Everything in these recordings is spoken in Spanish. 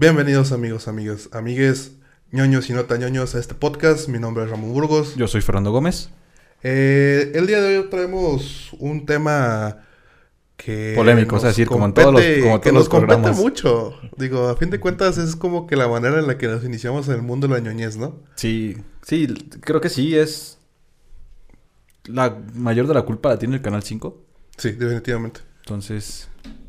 Bienvenidos amigos, amigas, amigues, ñoños y no tan ñoños a este podcast. Mi nombre es Ramón Burgos. Yo soy Fernando Gómez. Eh, el día de hoy traemos un tema que... Polémico, nos es decir, como en todos los, como que todos nos los compete programas. mucho. Digo, a fin de cuentas es como que la manera en la que nos iniciamos en el mundo de la ñoñez, ¿no? Sí, sí, creo que sí es... La mayor de la culpa la tiene el Canal 5. Sí, definitivamente. Entonces,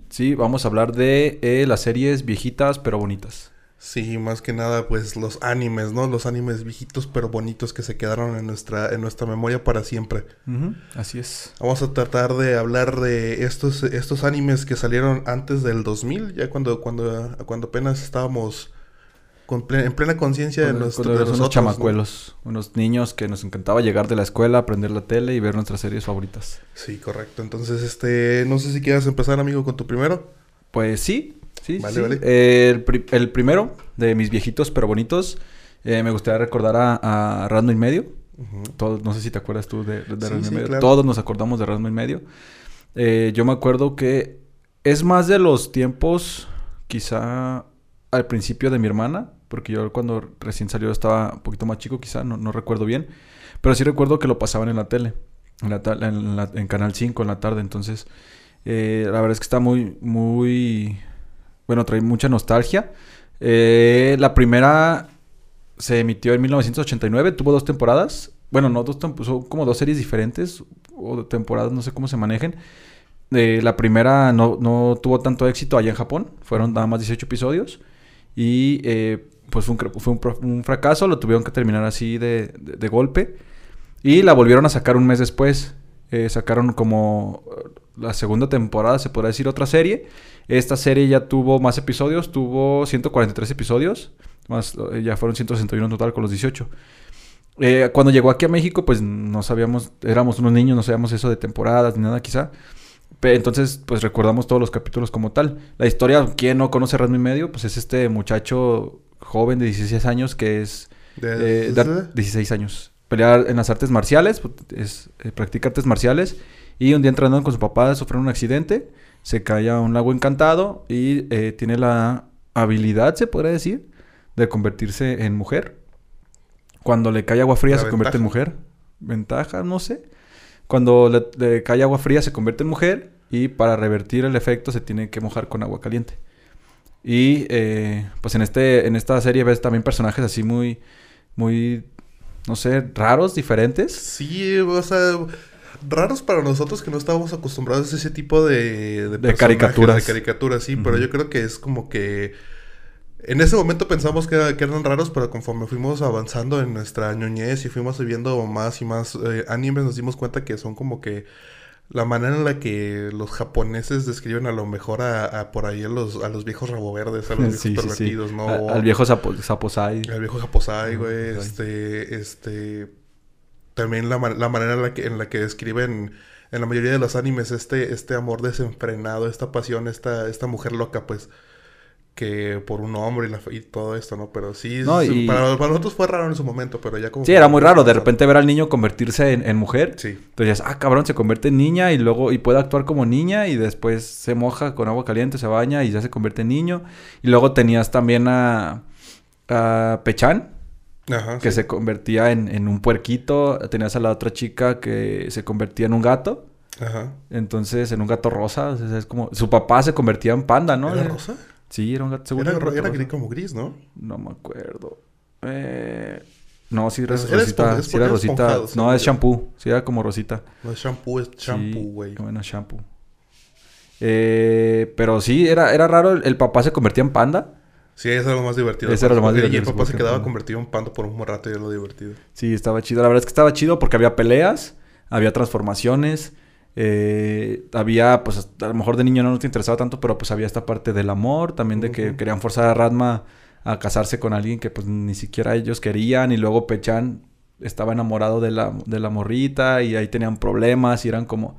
sí, vamos a hablar de eh, las series viejitas pero bonitas. Sí, más que nada, pues los animes, ¿no? Los animes viejitos pero bonitos que se quedaron en nuestra, en nuestra memoria para siempre. Ujú, Así es. Vamos a tratar de hablar de estos, estos animes que salieron antes del 2000, ya cuando, cuando, cuando apenas estábamos con en plena conciencia de, unos ¿no? chamacuelos, unos niños que nos encantaba llegar de la escuela, aprender la tele y ver nuestras series favoritas. Sí, correcto. Entonces, este, no sé si quieras empezar, amigo, con tu primero. Pues sí, sí, Vale, sí. vale. Eh, el, pri- el primero de mis viejitos pero bonitos, eh, me gustaría recordar a, a Rando y Medio. Todos, no sé si te acuerdas tú de, de Sí, y Medio. claro. Todos nos acordamos de Rasmo y Medio. Eh, yo me acuerdo que es más de los tiempos, quizá al principio de mi hermana, porque yo cuando recién salió estaba un poquito más chico, quizá, no, recuerdo bien. Pero sí recuerdo que lo pasaban en la tele, en, la en, en Canal 5 en la tarde. Entonces, eh, la verdad es que está muy, muy... Bueno, trae mucha nostalgia. Eh, la primera se emitió en 1989, tuvo dos temporadas. Bueno, no dos tem- son como dos series diferentes o temporadas, no sé cómo se manejen. Eh, la primera no, no tuvo tanto éxito allá en Japón, fueron nada más 18 episodios y eh, pues fue, un, fue un fracaso, lo tuvieron que terminar así de, de- golpe y la volvieron a sacar un mes después. Eh, sacaron como eh, la segunda temporada, se podría decir otra serie. Esta serie ya tuvo más episodios, tuvo 143 episodios, más eh, ya fueron 161 en total con los 18. Eh, cuando llegó aquí a México, pues no sabíamos, éramos unos niños, no sabíamos eso de temporadas ni nada quizá. Entonces, pues recordamos todos los capítulos como tal. La historia, ¿quién no conoce Rasmo y Medio? Pues es este muchacho joven de 16 años que es... Eh, dar- 16 años. Pelear en las artes marciales, pues, es, eh, practica artes marciales. Y un día entrenando con su papá sufre un accidente, se cae a un lago encantado y eh, tiene la habilidad, se podría decir, de convertirse en mujer. Cuando le cae agua fría La se convierte en mujer. Ventaja, no sé. Cuando le, le cae agua fría se convierte en mujer y para revertir el efecto se tiene que mojar con agua caliente. Y eh, pues en este en esta serie ves también personajes así muy muy no sé, raros, diferentes. Sí, o sea, raros para nosotros que no estábamos acostumbrados a ese tipo de... personajes, caricaturas. De caricaturas, sí, pero yo creo que es como que... En ese momento pensamos que, que eran raros, pero conforme fuimos avanzando en nuestra ñoñez y fuimos viendo más y más eh, animes, nos dimos cuenta que son como que la manera en la que los japoneses describen a lo mejor a, a por ahí a los, a los viejos rabo verdes, a los viejos Sí, sí, sí. pervertidos, ¿no? A- al viejo sapo, Saposai. El viejo Japosai, güey. Este, este. También la, la manera en la que, en la que describen en la mayoría de los animes este, este amor desenfrenado, esta pasión, esta, esta mujer loca, pues. Que por un hombre y, la- y todo esto, ¿no? Pero sí, No, y- para, para nosotros fue raro en su momento, pero ya como. Sí, era muy raro de repente ver al niño convertirse en, en mujer. Sí. Entonces, ah, cabrón, se convierte en niña y luego y puede actuar como niña y después se moja con agua caliente, se baña y ya se convierte en niño. Y luego tenías también a, a Pechan, Ajá. que sí. se convertía en, en un puerquito. Tenías a la otra chica que se convertía en un gato. Ajá. Entonces, en un gato rosa. O sea, es como... Su papá se convertía en panda, ¿no? ¿Era rosa? Sí, era un gato. según Era, yo, gris como gris, ¿no? No me acuerdo. Eh... No, sí era Rosita. sí era No, es shampoo. Sí era como Rosita. No es shampoo, es shampoo, Sí, güey. Bueno, shampoo. Eh, pero sí, era, era raro. El, el papá se convertía en panda. Sí, eso era lo más divertido. Eso era lo más Y divertido, el papá se quedaba convertido en pando por un rato y era lo divertido. Sí, estaba chido. La verdad es que estaba chido porque había peleas, había transformaciones, eh, había, pues a lo mejor de niño no te interesaba tanto, pero pues había esta parte del amor, también de que querían forzar a Radma a casarse con alguien que pues ni siquiera ellos querían y luego Pechan estaba enamorado de la, de la morrita y ahí tenían problemas y eran como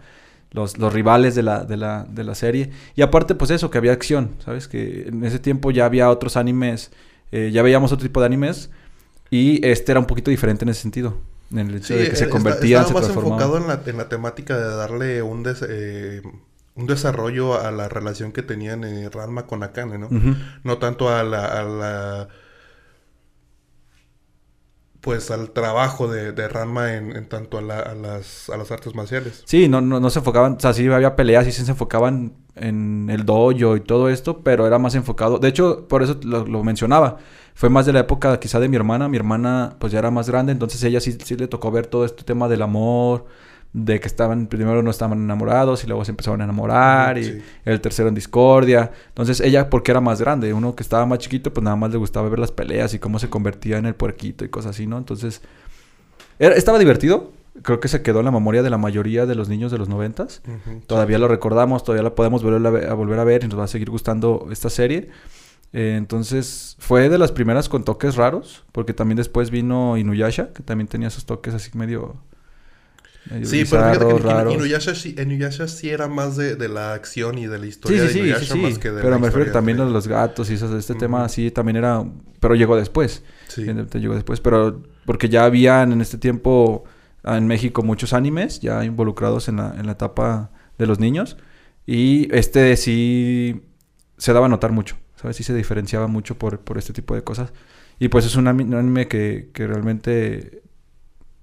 los, los rivales de la, de, la, de la serie. Y aparte pues eso, que había acción, ¿sabes? Que en ese tiempo ya había otros animes, eh, ya veíamos otro tipo de animes y este era un poquito diferente en ese sentido. En el hecho de que se eh, convertían, se estaba más enfocado en la, en la temática de darle un, des- eh, un desarrollo a la relación que tenían eh, Ranma con Akane, ¿no? No tanto a la, a la- pues al trabajo de, de Ranma en, en tanto a, la- a las, a las artes marciales. Sí, no, no, no se enfocaban, o sea, sí había peleas, sí se enfocaban en el dojo y todo esto, pero era más enfocado. De hecho, por eso lo, lo mencionaba. Fue más de la época quizá de mi hermana. Mi hermana pues ya era más grande, entonces ella sí, sí le tocó ver todo este tema del amor, de que estaban, primero no estaban enamorados y luego se empezaron a enamorar y el tercero en discordia. Entonces ella, porque era más grande, uno que estaba más chiquito, pues nada más le gustaba ver las peleas y cómo se convertía en el puerquito y cosas así, ¿no? Entonces, era- estaba divertido. Creo que se quedó en la memoria de la mayoría de los niños de los noventas. Ujú. Todavía lo recordamos, todavía la podemos volver a, ve- a volver a ver y nos va a seguir gustando esta serie. Eh, entonces, fue de las primeras con toques raros, porque también después vino Inuyasha, que también tenía sus toques así medio... medio Sí, pero fíjate que. Inuyasha, sí, Inuyasha sí era más de, de la acción y de la historia sí, de sí, sí, Inuyasha más que de Pero la me refiero también de- a los gatos y eso, este tema sí también era... Pero llegó después. Sí. Llegó después, pero porque ya habían en este tiempo en México muchos animes ya involucrados en la, en la etapa de los niños. Y este sí se daba a notar mucho, ¿sabes? Sí se diferenciaba mucho por, por este tipo de cosas. Y pues es un anime que, que realmente,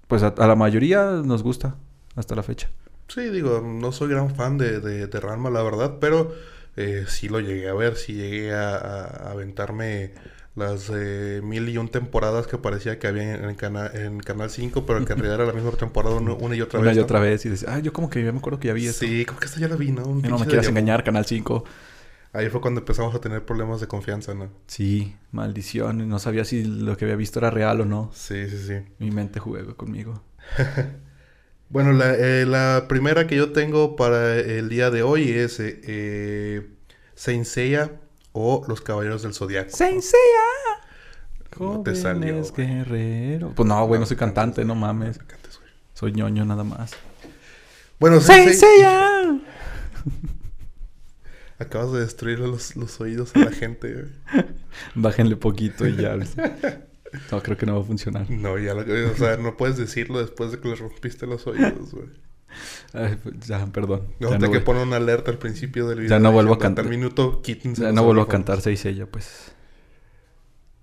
pues a, a la mayoría nos gusta hasta la fecha. Sí, digo, no soy gran fan de, de, de Ranma, la verdad, pero eh, sí lo llegué a ver, sí llegué a, a- aventarme las eh, mil y un temporadas que parecía que había en, en, cana- en Canal 5, pero que en realidad era la misma temporada una, una y otra Una vez. y ¿no? otra vez y decía, ah, yo como que ya me acuerdo que ya vi esto. Sí, como que esta ya la vi, ¿no? Un no me quieras engañar, Canal 5. Ahí fue cuando empezamos a tener problemas de confianza, ¿no? Sí, maldición. No sabía si lo que había visto era real o no. Sí, sí, sí. Mi mente juega conmigo. Bueno, la, eh, la primera que yo tengo para el día de hoy es eh, eh, Saint Seiya o Los Caballeros del Zodiaco. ¡Saint Seiya! No te salió, guerreros. Pues no, güey, no soy cantante, no mames. Soy ñoño nada más. Bueno, ¡Saint Seiya... Acabas de destruir los, los oídos a la gente, güey. Bájenle poquito y ya. No, creo que no va a funcionar. No, ya lo, o sea, no puedes decirlo después de que les rompiste los oídos, güey. Ay, ya, perdón. No, Ya te no, que voy- pone una alerta al principio del video. Ya no vuelvo a cantar. Minuto, quítense ya los no vuelvo a cantar Saint Seiya, pues.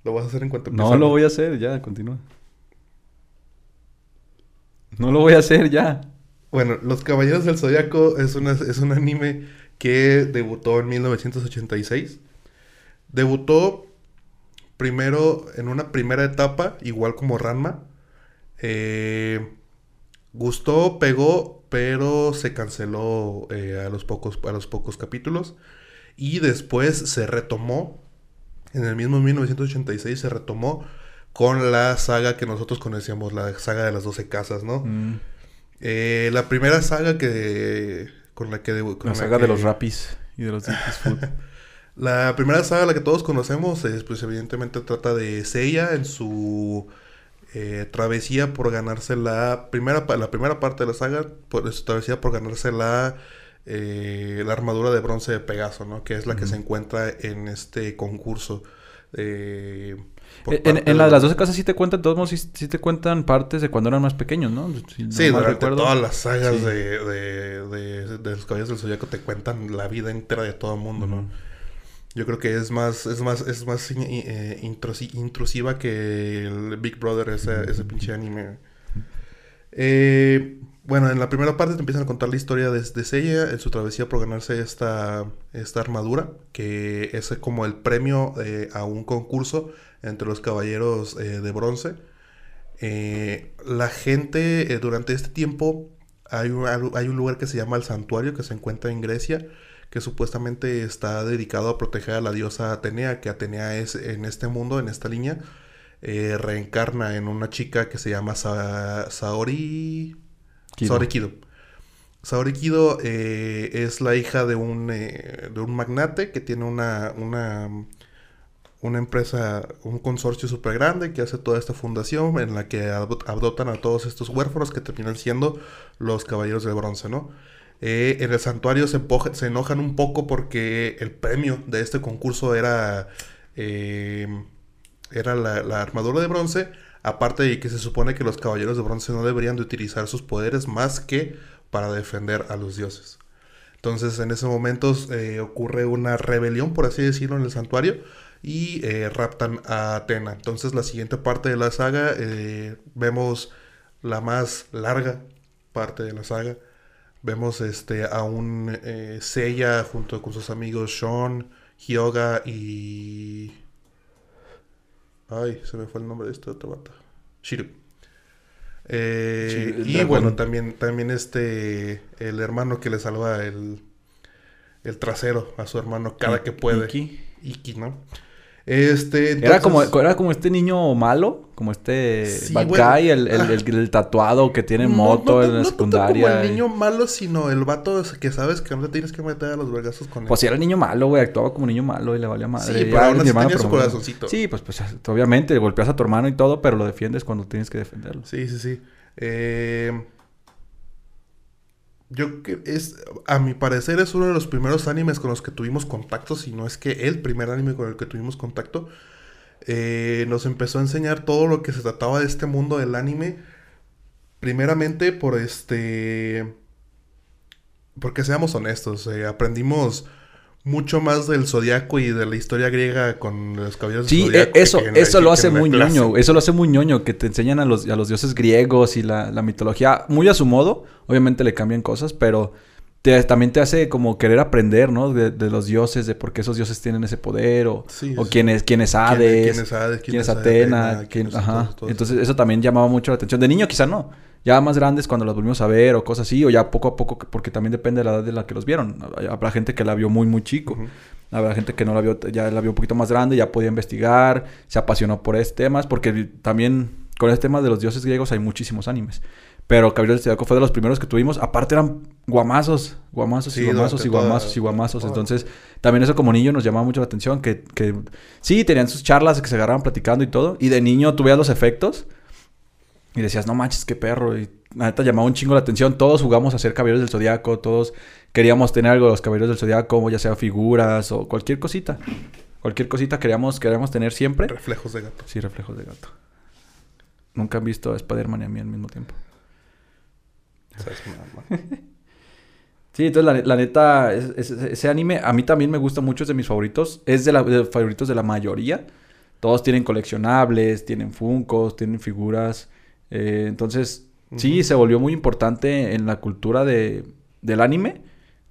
Lo vas a hacer en cuanto No lo voy a hacer, ya, continúa. No lo voy a hacer, ya. Bueno, Los Caballeros del Zodiaco es, una, es un anime que debutó en 1986. Debutó primero en una primera etapa, igual como Ranma. Eh, gustó, pegó, pero se canceló eh, a, los pocos, a los pocos capítulos. Y después se retomó, en el mismo 1986 se retomó con la saga que nosotros conocíamos, la saga de las 12 casas, ¿no? Mm, Eh, la primera saga que con la que con la la saga de los rapis y de los Food. la primera saga la que todos conocemos es pues evidentemente trata de Seiya en su eh, travesía por ganarse la primera la primera parte de la saga por su travesía por ganarse la eh, la armadura de bronce de Pegaso, ¿no? Que es la que se encuentra en este concurso. eh, En, parte en la de las los- 12 casas sí te cuentan, todos modos, sí, sí te cuentan partes de cuando eran más pequeños, ¿no? Si Sí, durante todas las sagas Sí. de, de, de- de los Caballeros del Zodiaco te cuentan la vida entera de todo el mundo, ¿no? Yo creo que es más, es más, es más eh, intrusi- intrusiva que el Big Brother, ese, ese pinche anime. Eh, bueno, en la primera parte te empiezan a contar la historia de, de en su travesía por ganarse esta, esta armadura, que es como el premio eh, a un concurso entre los caballeros eh, de bronce. La gente durante este tiempo hay un, hay un lugar que se llama el santuario que se encuentra en Grecia que supuestamente está dedicado a proteger a la diosa Atenea, que Atenea es en este mundo, en esta línea, eh, reencarna en una chica que se llama Saori... Saori Kido. Saori Kido eh, es la hija de un, de un magnate que tiene una, una una empresa, un consorcio súper grande que hace toda esta fundación en la que adoptan a todos estos huérfanos que terminan siendo los caballeros del bronce, ¿no? Eh, en el santuario se, se, enojan un poco porque el premio de este concurso era, eh, era la, armadura de bronce, aparte de que se supone que los caballeros de bronce no deberían de utilizar sus poderes más que para defender a los dioses. Entonces en ese momento eh, ocurre una rebelión, por así decirlo, en el santuario y eh, raptan a Atena. Entonces la siguiente parte de la saga eh, vemos la más larga parte de la saga. Vemos este, a un Seiya junto con sus amigos Sean, Hyoga y... Ay, se me fue el nombre de este otro vato. Shiru. y bueno, también, también este, el hermano que le salva el, el trasero a su hermano cada que puede. Iki. Iki, ¿no? Este, era, como, era como este niño malo, como este sí, el, el, tatuado que tiene moto en la secundaria. No como el niño malo, sino el vato que sabes que no te tienes que meter a los vergazos con él. Pues si era el niño malo, güey, actuaba como niño malo y le valía madre. Sí, pero aún así tenía su corazoncito. Sí, pues, pues obviamente golpeas a tu hermano y todo, pero lo defiendes cuando tienes que defenderlo. Sí, sí, sí. Eh... Yo que es, a mi parecer, es uno de los primeros animes con los que tuvimos contacto, si no es que el primer anime con el que tuvimos contacto. Eh, nos empezó a enseñar todo lo que se trataba de este mundo del anime. Primeramente por este... Porque seamos honestos, eh, aprendimos mucho más del zodiaco y de la historia griega con los caballeros sí, del Sí, eso, eso lo hace muy ñoño. Eso lo hace muy ñoño, que te enseñan a los, a los dioses griegos y la, mitología muy a su modo. Obviamente le cambian cosas, pero también te hace como querer aprender, ¿no? De, los dioses, de por qué esos dioses tienen ese poder, o, o quién, es, quién es Hades, quién, es Hades, quién, es Atena, ajá. Entonces eso también llamaba mucho la atención. De niño quizá no. Ya más grandes cuando los volvimos a ver o cosas así, o ya poco a poco, porque también depende de la edad de la que los vieron. Habrá gente que la vio muy, muy chico. Habrá gente que no la vio, ya la vio un poquito más grande, ya podía investigar, se apasionó por este temas, porque también con este tema de los dioses griegos hay muchísimos animes. Pero Caballeros del Zodiaco fue de los primeros que tuvimos. Aparte eran guamazos, guamazos y guamazos y guamazos y guamazos. Entonces, también eso como niño nos llamaba mucho la atención. Que, que sí, tenían sus charlas que se agarraban platicando y todo. Y de niño tú veías los efectos. Y decías, no manches, qué perro. Y la neta llamaba un chingo la atención. Todos jugamos a ser caballeros del zodiaco. Todos queríamos tener algo de los caballeros del zodiaco, ya sea figuras o cualquier cosita. Cualquier cosita queríamos, queríamos tener siempre. Reflejos de gato. Sí, reflejos de gato. Nunca han visto a Spider-Man y a mí al mismo tiempo. sí, entonces la, neta, ese anime a mí también me gusta mucho, es de mis favoritos. Es de, los favoritos de la mayoría. Todos tienen coleccionables, tienen funcos, tienen figuras. Eh, entonces, sí, se volvió muy importante en la cultura de, del anime.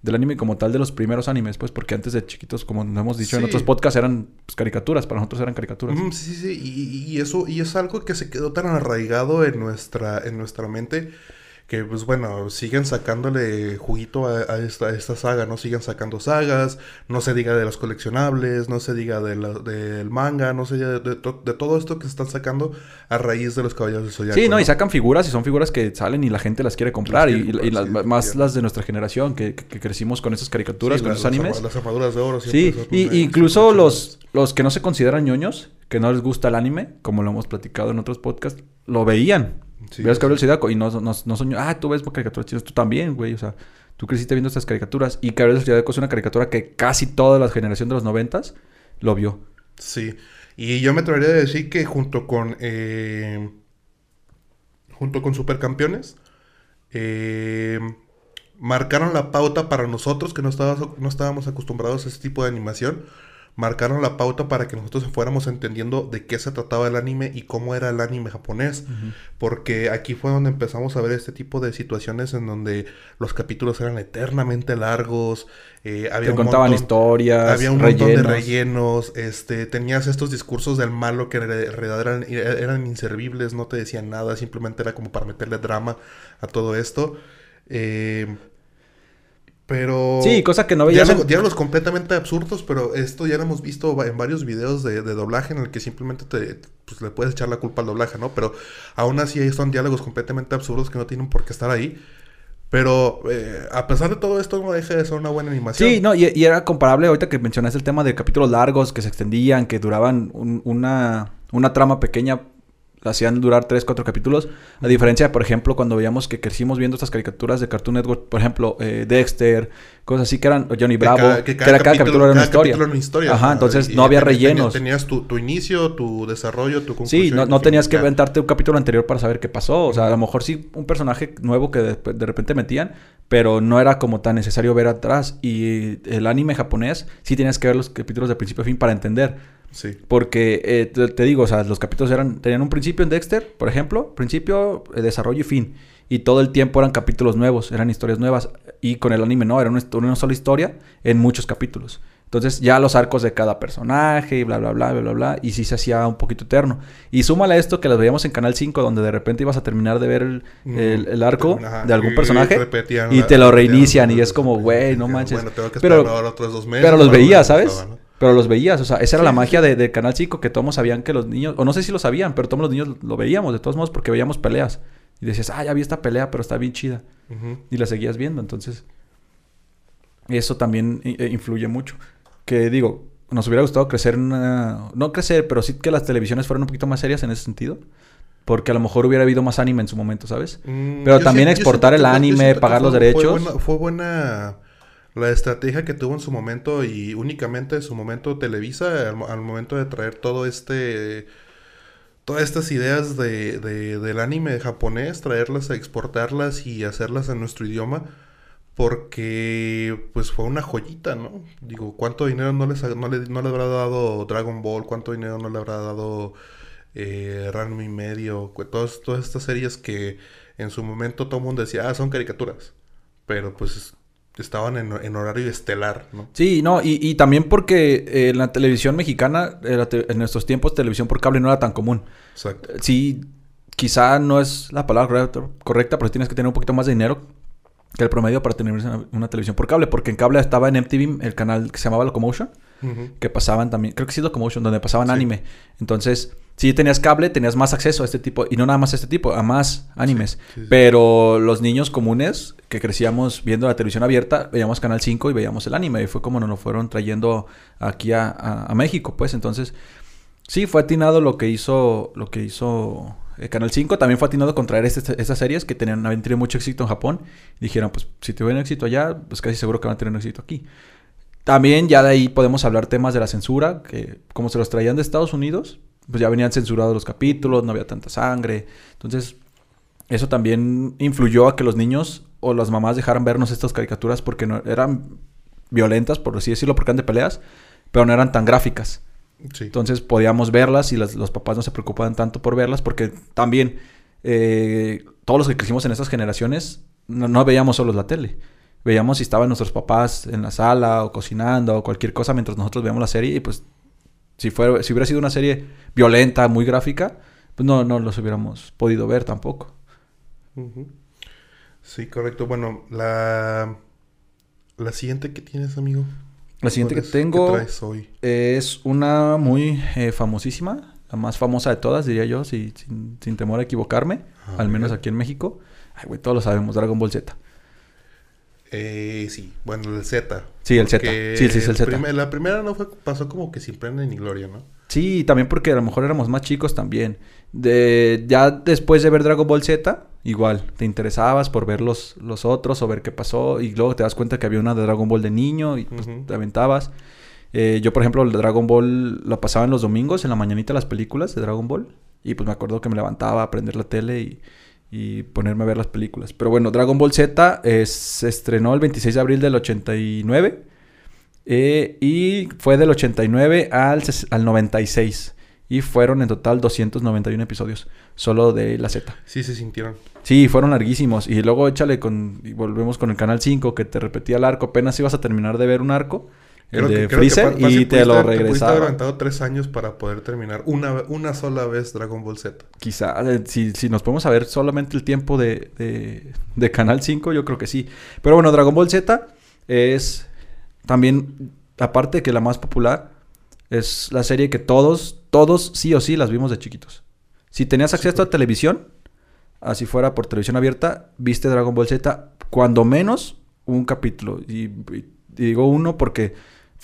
Del anime como tal, de los primeros animes, pues, porque antes de chiquitos, como nos hemos dicho en otros podcasts, eran pues, caricaturas, para nosotros eran caricaturas. sí, sí, sí, y, y, eso, y es algo que se quedó tan arraigado en nuestra, en nuestra mente que pues bueno, siguen sacándole juguito a, esta, esta, saga, ¿no? Siguen sacando sagas, no se diga de los coleccionables, no se diga de del manga, no se diga de, todo esto que se están sacando a raíz de los caballeros del Zodiaco. Sí, no, y sacan figuras y son figuras que salen y la gente las quiere comprar y, más las de nuestra generación que, crecimos con esas caricaturas, con esos animes. Las, armaduras de oro. Sí, y, incluso los, los que no se consideran ñoños, que no les gusta el anime, como lo hemos platicado en otros podcasts, lo veían. Sí, Veías Gabriel Zodiaco y no, no, no soñó, ah, tú ves caricaturas chidas, tú también, güey, o sea, tú creciste viendo estas caricaturas. Y Gabriel Zodiaco es una caricatura que casi toda la generación de los noventas lo vio. Sí, y yo me atrevería a decir que junto con, eh, junto con Supercampeones, eh, marcaron la pauta para nosotros que no estábamos, no estábamos acostumbrados a ese tipo de animación marcaron la pauta para que nosotros fuéramos entendiendo de qué se trataba el anime y cómo era el anime japonés. Porque aquí fue donde empezamos a ver este tipo de situaciones en donde los capítulos eran eternamente largos. Eh, había Te contaban historias. Había un montón de rellenos. Este, tenías estos discursos del malo que en realidad eran, eran inservibles, no te decían nada, simplemente era como para meterle drama a todo esto. Eh, Pero. Sí, cosa que no veías Diálogos, en- diálogos completamente absurdos, pero esto ya lo hemos visto en varios videos de, de doblaje en el que simplemente te, pues, le puedes echar la culpa al doblaje, ¿no? Pero aún así son diálogos completamente absurdos que no tienen por qué estar ahí. Pero eh, a pesar de todo esto, no deja de ser una buena animación. Sí, no, y, y era comparable ahorita que mencionaste el tema de capítulos largos que se extendían, que duraban un- una, una trama pequeña, hacían durar 3, 4 capítulos. A diferencia, por ejemplo, cuando veíamos que crecimos viendo estas caricaturas de Cartoon Network, por ejemplo, eh, Dexter, cosas así que eran Johnny Que Bravo, cada- que, era cada capítulo era una cada historia. capítulo era una historia, Ajá, entonces y no había rellenos. Tenías tu, tu inicio, tu desarrollo, tu conclusión. Sí, no, no tenías que Ya. inventarte un capítulo anterior para saber qué pasó. O sea, a lo mejor sí un personaje nuevo que de, de repente metían, pero no era como tan necesario ver atrás. Y el anime japonés sí tenías que ver los capítulos de principio a fin para entender. Sí. Porque eh, te, te digo, o sea, los capítulos eran tenían un principio en Dexter, por ejemplo, principio, eh, desarrollo y fin. Y todo el tiempo eran capítulos nuevos, eran historias nuevas. Y con el anime no, era una, sola historia en muchos capítulos. Entonces ya los arcos de cada personaje y bla, bla, bla, bla, bla, bla. Y sí se hacía un poquito eterno. Y súmale a esto que los veíamos en Canal 5, donde de repente ibas a terminar de ver el, el- el arco Ajá, de algún personaje. Y te lo reinician y es como, güey, no manches. Bueno, tengo que Pero- ahora otros dos meses. Pero los veías, ¿sabes? estaba, ¿no? Pero los veías, o sea, esa era Sí, la magia de, de Canal 5 que todos sabían que los niños, o no sé si lo sabían, pero todos los niños lo veíamos de todos modos porque veíamos peleas. Y decías, ah, ya vi esta pelea, pero está bien chida. Y la seguías viendo, entonces. Eso también eh, influye mucho. Que digo, nos hubiera gustado crecer en una. No crecer, pero sí que las televisiones fueran un poquito más serias en ese sentido. Porque a lo mejor hubiera habido más anime en su momento, ¿sabes? Mm, Pero también siento- exportar el anime, pagar fue- los derechos. Buena, fue buena la estrategia que tuvo en su momento y únicamente en su momento Televisa al, mo- al momento de traer todo este todas estas ideas de, de- del anime japonés, traerlas, exportarlas y hacerlas en nuestro idioma. Porque pues fue una joyita, ¿no? Digo, ¿cuánto dinero no les, no le, no habrá dado Dragon Ball? ¿Cuánto dinero no le habrá dado eh, Ranma y medio? Todas, todas estas series que en su momento todo el mundo decía, ah, son caricaturas. Pero pues estaban en, en horario estelar, ¿no? Sí, no, y, y también porque eh, en la televisión mexicana, te- en nuestros tiempos, televisión por cable no era tan común. Exacto. Sí, quizá no es la palabra correcta, pero tienes que tener un poquito más de dinero que el promedio para tener una, una televisión por cable. Porque en cable estaba en MTV el canal que se llamaba Locomotion, Ujú. que pasaban también, creo que sí Locomotion, donde pasaban Sí. anime. Entonces, si tenías cable, tenías más acceso a este tipo, y no nada más a este tipo, a más animes. sí, sí. Pero los niños comunes que crecíamos viendo la televisión abierta, veíamos Canal 5 y veíamos el anime. Y fue como nos lo fueron trayendo aquí a, a- a México, pues. Entonces, sí, fue atinado lo que hizo, lo que hizo eh, Canal 5. También fue atinado con traer este- estas series que tenían, habían tenido mucho éxito en Japón. Dijeron, pues, si tuvieron éxito allá, pues casi seguro que van a tener éxito aquí. También ya de ahí podemos hablar temas de la censura, que como se los traían de Estados Unidos, pues ya venían censurados los capítulos, no había tanta sangre. Entonces, eso también influyó a que los niños o las mamás dejaran vernos estas caricaturas porque no, eran violentas, por así decirlo, porque eran de peleas, pero no eran tan gráficas. Sí. Entonces podíamos verlas y las- los papás no se preocupaban tanto por verlas porque también eh, todos los que crecimos en esas generaciones no, no veíamos solo la tele. Veíamos si estaban nuestros papás en la sala o cocinando o cualquier cosa mientras nosotros veíamos la serie y pues si, fuera, si hubiera sido una serie violenta, muy gráfica, pues no, no los hubiéramos podido ver tampoco. Sí, correcto. Bueno, la, la siguiente que tienes, amigo. La siguiente que tengo es una muy eh, famosísima, la más famosa de todas, diría yo, si- sin, sin temor a equivocarme, A al menos aquí en México. Ay, güey, todos lo sabemos, Dragon Ball Z. Eh, sí, bueno, el Z. Sí, el Z. Sí, sí, es el Z. la primera no fue, pasó como que sin pena ni gloria, ¿no? Sí, también porque a lo mejor éramos más chicos también. De, ya después de ver Dragon Ball Z, igual, te interesabas por ver los, los otros o ver qué pasó y luego te das cuenta que había una de Dragon Ball de niño y pues, te aventabas. Eh, yo, por ejemplo, el Dragon Ball lo pasaba en los domingos, en la mañanita, las películas de Dragon Ball. Y pues me acuerdo que me levantaba a prender la tele y, y ponerme a ver las películas. Pero bueno, Dragon Ball Z eh, se estrenó el 26 de abril del 89. eh, y fue del 89 al, al 96. Y fueron en total 291 episodios. Solo de la Z. Sí se sintieron. Sí, fueron larguísimos. Y luego échale con. Y volvemos con el canal 5 que te repetía el arco. Apenas ibas a terminar de ver un arco. El de Freezer. fa- fácil y te pudiste- lo Te pudiste haber regresaba. aguantado tres años para poder terminar una, una sola vez Dragon Ball Z. Quizá, eh, si, si nos podemos saber solamente el tiempo de, de, de Canal 5, yo creo que sí. Pero bueno, Dragon Ball Z es también, aparte de que la más popular, es la serie que todos, todos sí o sí las vimos de chiquitos. Si tenías acceso a televisión, así fuera por televisión abierta, viste Dragon Ball Z, cuando menos un capítulo. Y, y digo uno porque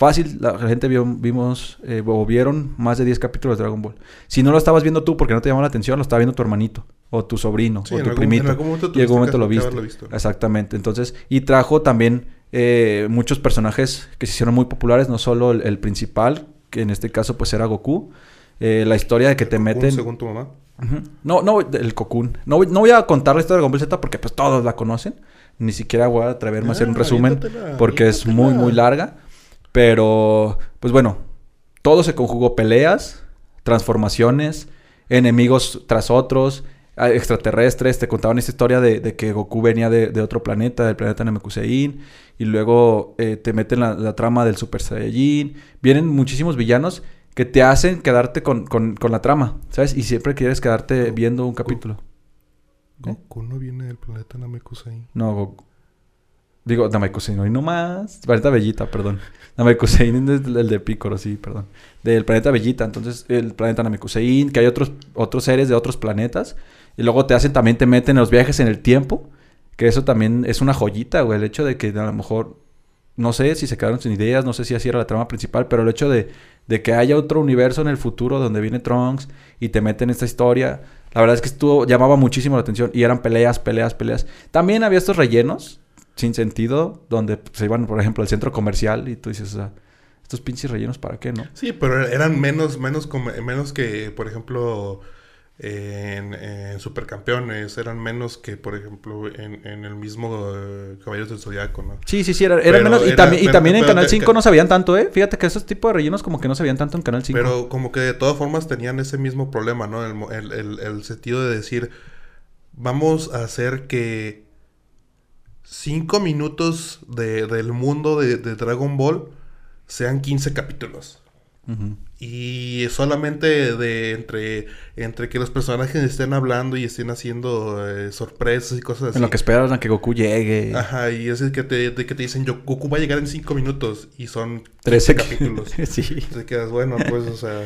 fácil, la gente vio, vimos eh, o vieron más de 10 capítulos de Dragon Ball. Si no lo estabas viendo tú porque no te llamó la atención, lo estaba viendo tu hermanito o tu sobrino Sí, o tu algún- primito. en algún momento y en algún momento tuviste lo viste. visto. Exactamente. Entonces, y trajo también eh, muchos personajes que se hicieron muy populares, no solo el, el principal, que en este caso pues era Goku. Eh, la historia de que te meten... según tu mamá. No, no, el Cocoon. No, voy- no voy a contar la historia de Dragon Ball Z porque pues todos la conocen. Ni siquiera voy a atreverme a hacer un Ah, resumen porque es muy, muy larga. Pero, pues bueno, todo se conjugó. Peleas, transformaciones, enemigos tras otros, a- extraterrestres. Te contaban esta historia de, de que Goku venía de, de otro planeta, del planeta Namekusein. Y luego eh, te meten la, la trama del Super Saiyajin. Vienen muchísimos villanos que te hacen quedarte con, con- con la trama, ¿sabes? Y siempre quieres quedarte viendo un capítulo. ¿Eh? Goku no viene del planeta Namekusei. No, Goku. Digo, Namekusein, hoy no más. Planeta Bellita, perdón. Namekusein es el de Picoro, sí, perdón. Del planeta Bellita, entonces el planeta Namekusein, que hay otros, otros seres de otros planetas. Y luego te hacen, también te meten en los viajes en el tiempo. Que eso también es una joyita, güey. El hecho de que a lo mejor, no sé si se quedaron sin ideas, no sé si así era la trama principal, pero el hecho de, de que haya otro universo en el futuro donde viene Trunks y te meten esta historia. La verdad es que estuvo, llamaba muchísimo la atención y eran peleas, peleas, peleas. También había estos rellenos sin sentido donde se iban, por ejemplo, al centro comercial y tú dices, o sea, estos pinches rellenos para qué, ¿no? Sí, pero eran menos, menos, menos que, por ejemplo, en, en Supercampeones. Eran menos que, por ejemplo, en, en el mismo eh, Caballeros del Zodiaco, ¿no? Sí, sí, sí, era, era Pero menos. Y, era- también, y pero- también en Canal que- 5 que- no se veían tanto, ¿eh? Fíjate que esos tipos de rellenos como que no se veían tanto en Canal 5. Pero como que de todas formas tenían ese mismo problema, ¿no? El- el- el sentido de decir, vamos a hacer que cinco minutos de- del mundo de, de Dragon Ball sean 15 capítulos. Y solamente de entre, entre que los personajes estén hablando y estén haciendo eh, sorpresas y cosas así. En lo que esperan a que Goku llegue. Ajá, y es el que te, de que te dicen, yo, Goku va a llegar en cinco minutos y son 13 capítulos. sí. Te quedas, bueno, pues, o sea...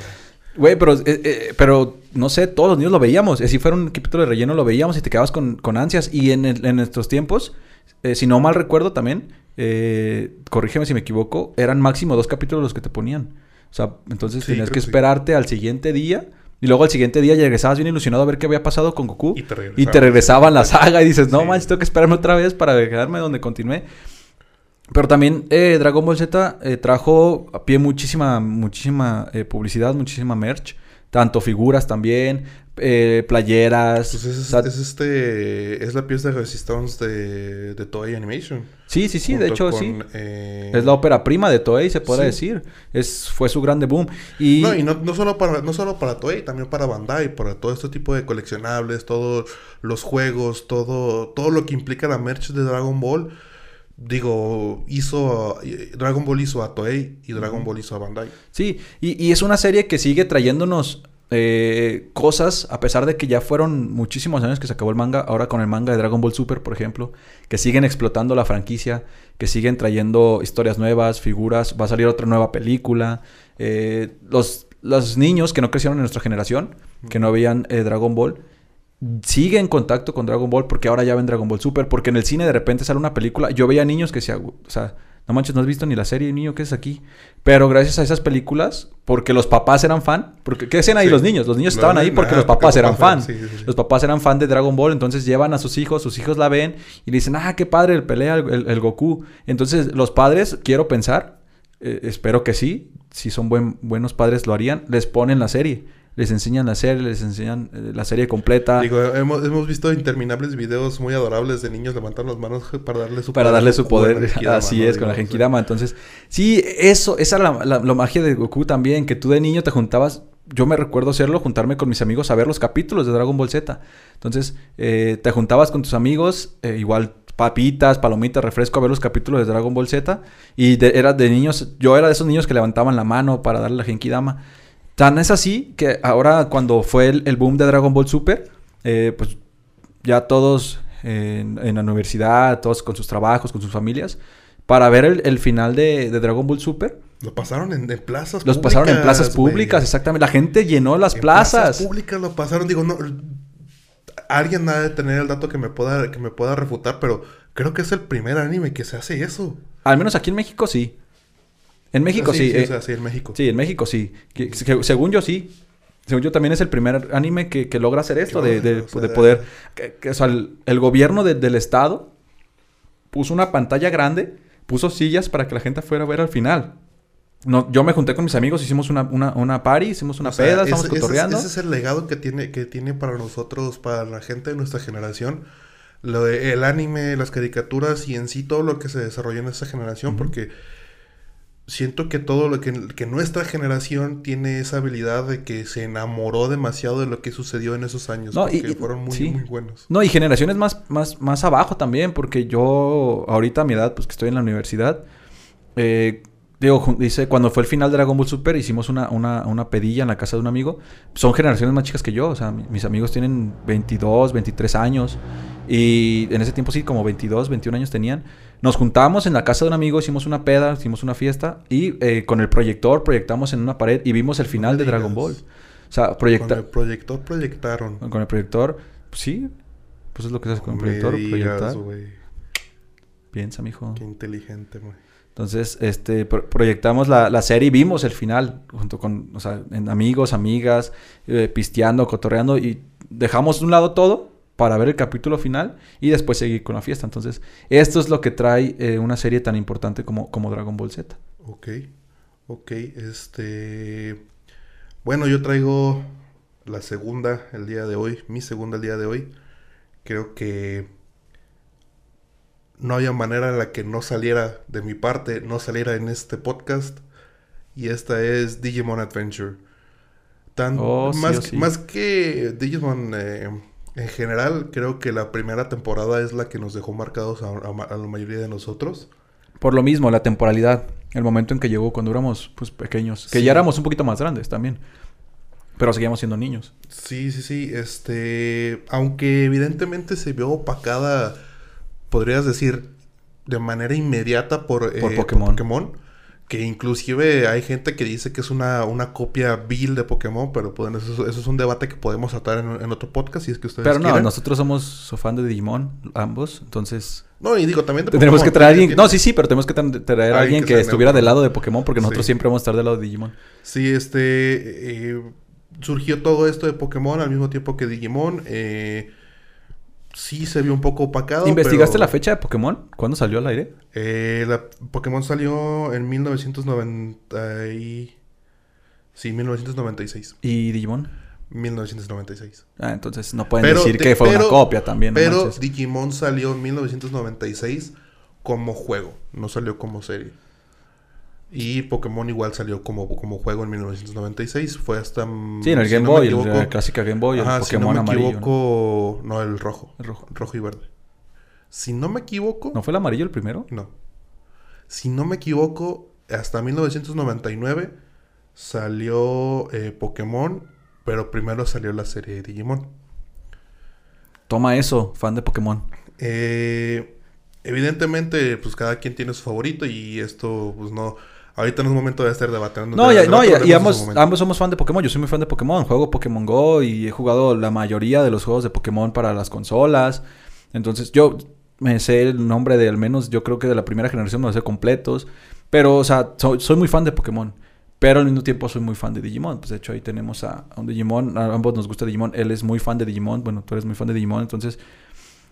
Güey, pero, eh, eh, pero no sé, todos los niños lo veíamos. Si fuera un capítulo de relleno, lo veíamos y te quedabas con, con ansias. Y en, el- en nuestros tiempos, eh, si no mal recuerdo también, eh, corrígeme si me equivoco, eran máximo dos capítulos los que te ponían. O sea, entonces Sí, tenías que sí. esperarte al siguiente día. Y luego al siguiente día regresabas bien ilusionado a ver qué había pasado con Goku. Y te Y regresaban. te regresaban la saga y dices, no Sí. manches, tengo que esperarme otra vez para quedarme donde continué. Pero también eh, Dragon Ball Z eh, trajo a pie muchísima, muchísima eh, publicidad, muchísima merch. Tanto figuras también, eh, playeras. Pues es, o sea, es este es la pieza de Resistance de, de Toei Animation. sí, sí, sí, de hecho con, sí. eh, Es la ópera prima de Toei, se puede Sí. decir. Es, fue su grande boom. Y, No, y no, no solo para, no solo para Toei, también para Bandai, para todo este tipo de coleccionables, todos los juegos, todo, todo lo que implica la merch de Dragon Ball. Digo, hizo eh, Dragon Ball hizo a Toei y Dragon Ball hizo a Bandai. Sí, y, y es una serie que sigue trayéndonos eh, cosas, a pesar de que ya fueron muchísimos años que se acabó el manga, ahora con el manga de Dragon Ball Super, por ejemplo, que siguen explotando la franquicia, que siguen trayendo historias nuevas, figuras, va a salir otra nueva película. eh, los, los niños que no crecieron en nuestra generación, que no veían eh, Dragon Ball, sigue en contacto con Dragon Ball porque ahora ya ven Dragon Ball Super, porque en el cine de repente sale una película, yo veía niños que decían, o sea, no manches, no has visto ni la serie, niño, ¿qué es aquí? Pero gracias a esas películas, porque los papás eran fan, porque ¿qué hacían ahí Sí. los niños? Los niños estaban ahí porque los papás eran fan. sí, sí. Los papás eran fan de Dragon Ball, entonces llevan a sus hijos, sus hijos la ven y le dicen, ah, qué padre el pelea el, el- el Goku. Entonces los padres, quiero pensar, eh, espero que sí, si son buen, buenos padres lo harían, les ponen la serie. Les enseñan la serie, les enseñan eh, la serie completa. Digo, hemos, hemos visto interminables videos muy adorables de niños levantando las manos para darle su para darle su Goku a la poder. Así es, con la Genkidama. Entonces, sí, eso, esa era la, la- la magia de Goku también, que tú de niño te juntabas. Yo me recuerdo hacerlo, juntarme con mis amigos a ver los capítulos de Dragon Ball Z. Entonces, eh, te juntabas con tus amigos, eh, igual papitas, palomitas, refresco a ver los capítulos de Dragon Ball Z. Y de, era de niños, yo era de esos niños que levantaban la mano para darle la Genkidama. Tan es así que ahora cuando fue el, el boom de Dragon Ball Super, eh, pues ya todos en, en la universidad, todos con sus trabajos, con sus familias, para ver el, el final de, de Dragon Ball Super. Lo pasaron en, en plazas Los pasaron en plazas públicas, exactamente. La gente llenó las En plazas. públicas lo pasaron. Digo, no. Alguien ha de tener el dato que me pueda, que me pueda refutar, pero creo que es el primer anime que se hace eso. Al menos aquí en México sí. En México sí. Sí, eh, o sea, sí, en México. Sí, en México sí. Que- que- según yo sí. Según yo también es el primer anime que, que logra hacer esto, de, de- Claro, o sea, de poder... Que, o sea, el, el gobierno de- del estado puso una pantalla grande, puso sillas para que la gente fuera a ver al final. No, yo me junté con mis amigos, hicimos una, una, una party, hicimos una O sea, peda, estamos cotorreando. Ese, es el legado que tiene, que tiene para nosotros, para la gente de nuestra generación. Lo de- el anime, las caricaturas y en sí todo lo que se desarrolló en esta generación, porque siento que todo lo que, que nuestra generación tiene esa habilidad de que se enamoró demasiado de lo que sucedió en esos años. No, porque y- fueron muy, sí. muy buenos. No, y generaciones más, más, más abajo también, porque yo ahorita a mi edad, pues que estoy en la universidad, eh, digo, dice, cuando fue el final de Dragon Ball Super, hicimos una, una, una pedilla en la casa de un amigo. Son generaciones más chicas que yo, o sea, mi- mis amigos tienen 22, 23 años, y en ese tiempo sí, como 22, 21 años tenían. Nos juntamos en la casa de un amigo, hicimos una peda, hicimos una fiesta, y eh, con el proyector proyectamos en una pared y vimos el final de Dragon. Ball. O sea, Con proyecta el proyector proyectaron. con el proyector, pues sí, pues es lo que se hace con el proyector, digas, proyectar. Piensa, mijo. Qué inteligente, güey. Entonces, este, pro- proyectamos la, la serie y vimos el final, junto con, o sea, en amigos, amigas, eh, pisteando, cotorreando, y dejamos de un lado todo para ver el capítulo final y después seguir con la fiesta. Entonces, esto es lo que trae eh, una serie tan importante como, como Dragon Ball Z. Ok, ok, este... Bueno, yo traigo la segunda el día de hoy, mi segunda el día de hoy. Creo que no había manera en la que no saliera de mi parte, no saliera en este podcast. Y esta es Digimon Adventure. Tan, Oh, sí más, o sí. más que Digimon eh, en general, creo que la primera temporada es la que nos dejó marcados a, a- a la mayoría de nosotros. Por lo mismo, la temporalidad, el momento en que llegó cuando éramos pues, pequeños, que Sí. ya éramos un poquito más grandes también, pero seguíamos siendo niños. Sí, sí, sí. Este, aunque evidentemente se vio opacada, podrías decir, de manera inmediata por, eh, Por Pokémon. Que inclusive hay gente que dice que es una, una copia vil de Pokémon, pero pues, eso, eso es un debate que podemos tratar en, en otro podcast si es que ustedes Pero no, quieren. nosotros somos so fan de Digimon, ambos, entonces No, y digo, también de Tenemos Pokémon, que traer a alguien. No, sí, sí, pero tenemos que tra- traer a Alguien que estuviera neutro. del lado de Pokémon, porque nosotros Sí. siempre vamos a estar del lado de Digimon. Sí, este. eh, surgió todo esto de Pokémon al mismo tiempo que Digimon. eh, sí se vio un poco opacado. ¿Investigaste pero- la fecha de Pokémon? ¿Cuándo salió al aire? Eh, la Pokémon salió en 1990 y... Sí, 1996. ¿Y Digimon? 1996. Ah, entonces no pueden Pero decir de- que fue una copia también. Pero. Digimon salió en 1996 como juego, no salió como serie. Y Pokémon igual salió como, como juego en 1996. Fue hasta... mm, Sí, en el si Game no Boy, el- la clásica Game Boy, Ajá, el si no Pokémon me amarillo. ¿no? equivoco... ¿no? el rojo. El rojo. Rojo y verde. Si no me equivoco... ¿No fue el amarillo el primero? No. Si no me equivoco, hasta 1999 salió eh, Pokémon, pero primero salió la serie de Digimon. Toma eso, fan de Pokémon. Eh, evidentemente, pues cada quien tiene su favorito y esto, pues no... Ahorita no es momento de estar debatiendo. No, ya- no, ya- y ambos, somos fan de Pokémon. Yo soy muy fan de Pokémon. Juego Pokémon Go y he jugado la mayoría de los juegos de Pokémon para las consolas. Entonces, yo me sé el nombre de al menos, yo creo que de la primera generación me los sé completos. Pero, o sea, so- soy muy fan de Pokémon. Pero al mismo tiempo soy muy fan de Digimon. Pues de hecho ahí tenemos a, a un Digimon. A ambos nos gusta Digimon. Él es muy fan de Digimon. Bueno, tú eres muy fan de Digimon. Entonces,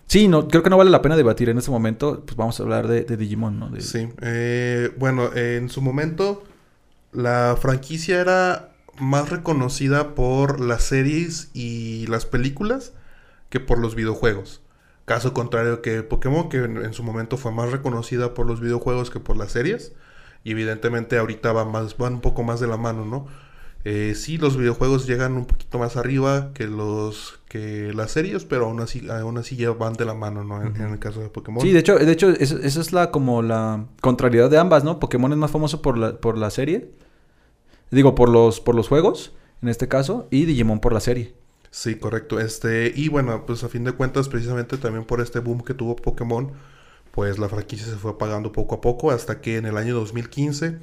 sí, no, creo que no vale la pena debatir en este momento. Pues vamos a hablar de, Digimon, ¿no? Sí. eh, bueno, en su momento la franquicia era más reconocida por las series y las películas que por los videojuegos. Caso contrario que Pokémon, que en, su momento fue más reconocida por los videojuegos que por las series. Y evidentemente ahorita van, más, van un poco más de la mano, ¿no? Eh, sí, los videojuegos llegan un poquito más arriba que los que las series, pero aún así, aún así ya van de la mano, ¿no? En, en el caso de Pokémon. Sí, de hecho, de hecho, esa es la como la contrariedad de ambas, ¿no? Pokémon es más famoso por la, por la serie. Digo, por los, por los juegos, en este caso, y Digimon por la serie. Sí, correcto. Este, y bueno, pues a fin de cuentas, precisamente también por este boom que tuvo Pokémon, pues la franquicia se fue apagando poco a poco hasta que en el año 2015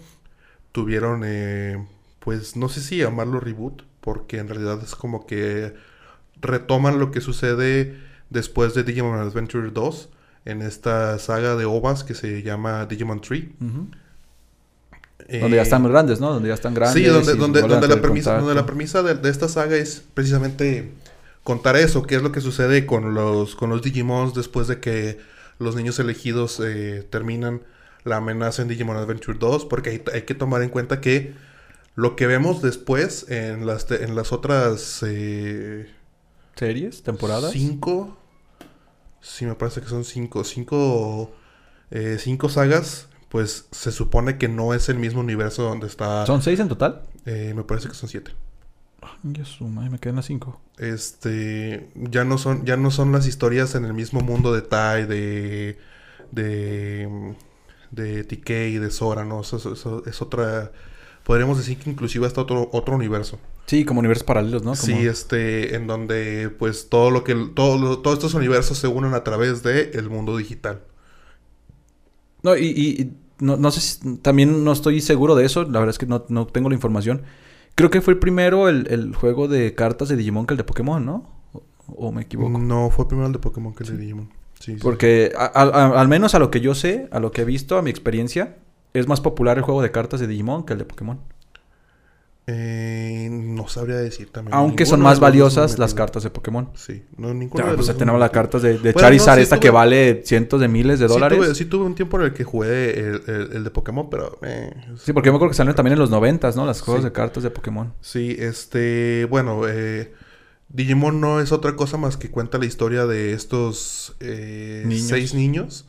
tuvieron, eh, pues no sé si llamarlo reboot, porque en realidad es como que retoman lo que sucede después de Digimon Adventure 2 en esta saga de ovas que se llama Digimon Tree. donde ya están grandes, ¿no? Donde ya están grandes. Sí, donde, donde, donde la, premisa, donde la premisa de, esta saga es precisamente contar eso, qué es lo que sucede con los, con los Digimons después de que los niños elegidos eh, terminan la amenaza en Digimon Adventure 2, porque hay, hay, que tomar en cuenta que lo que vemos después en las, en las otras... Eh, ¿Series? ¿Temporadas? Cinco. Sí, me parece que son cinco. Cinco, eh, cinco sagas. Pues se supone que no es el mismo universo donde está... ¿Son seis en total? Eh, me parece que son siete. Ya suma, me quedan las cinco. Este, ya no son, ya no son las historias en el mismo mundo de Tai, de, de, de TK y de Sora, ¿no? Eso, es otra, podríamos decir que inclusive hasta otro, otro universo. Sí, como universos paralelos, ¿no? Sí, este, en donde pues todo lo que, todo, todos estos universos se unen a través del el mundo digital. No, y, y no, no, sé si, también no estoy seguro de eso, la verdad es que no, no tengo la información. Creo que fue primero el, el, juego de cartas de Digimon que el de Pokémon, ¿no? ¿O, me equivoco? No, fue primero el de Pokémon que el de Digimon. Sí, Porque al menos a lo que yo sé, a lo que he visto, a mi experiencia, es más popular el juego de cartas de Digimon que el de Pokémon. Eh, no sabría decir también. Aunque son más valiosas las cartas de Pokémon. Sí, no, ninguna de pues tenemos las cartas de, de Charizard, esta que vale cientos de miles de dólares. Sí tuve, un tiempo en el que jugué el, de Pokémon, pero... Eh, sí, porque yo me acuerdo que salieron también en los noventas, ¿no? Las juegos de cartas de Pokémon. Sí, este... Bueno, eh, Digimon no es otra cosa más que cuenta la historia de estos seis niños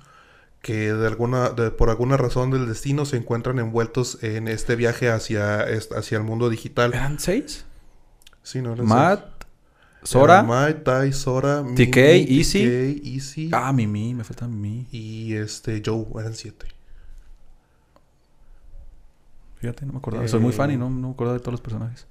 que de alguna, de, por alguna razón del destino se encuentran envueltos en este viaje hacia, hacia el mundo digital. ¿Eran seis? Sí, no eran Matt, Sora. Matt, Tai, Sora, TK, Easy. Easy. Ah, Mimi, me falta Mimi. Y este, Joe, eran siete. Fíjate, no me acordaba. Soy muy fan y no, no me acordaba de todos los personajes.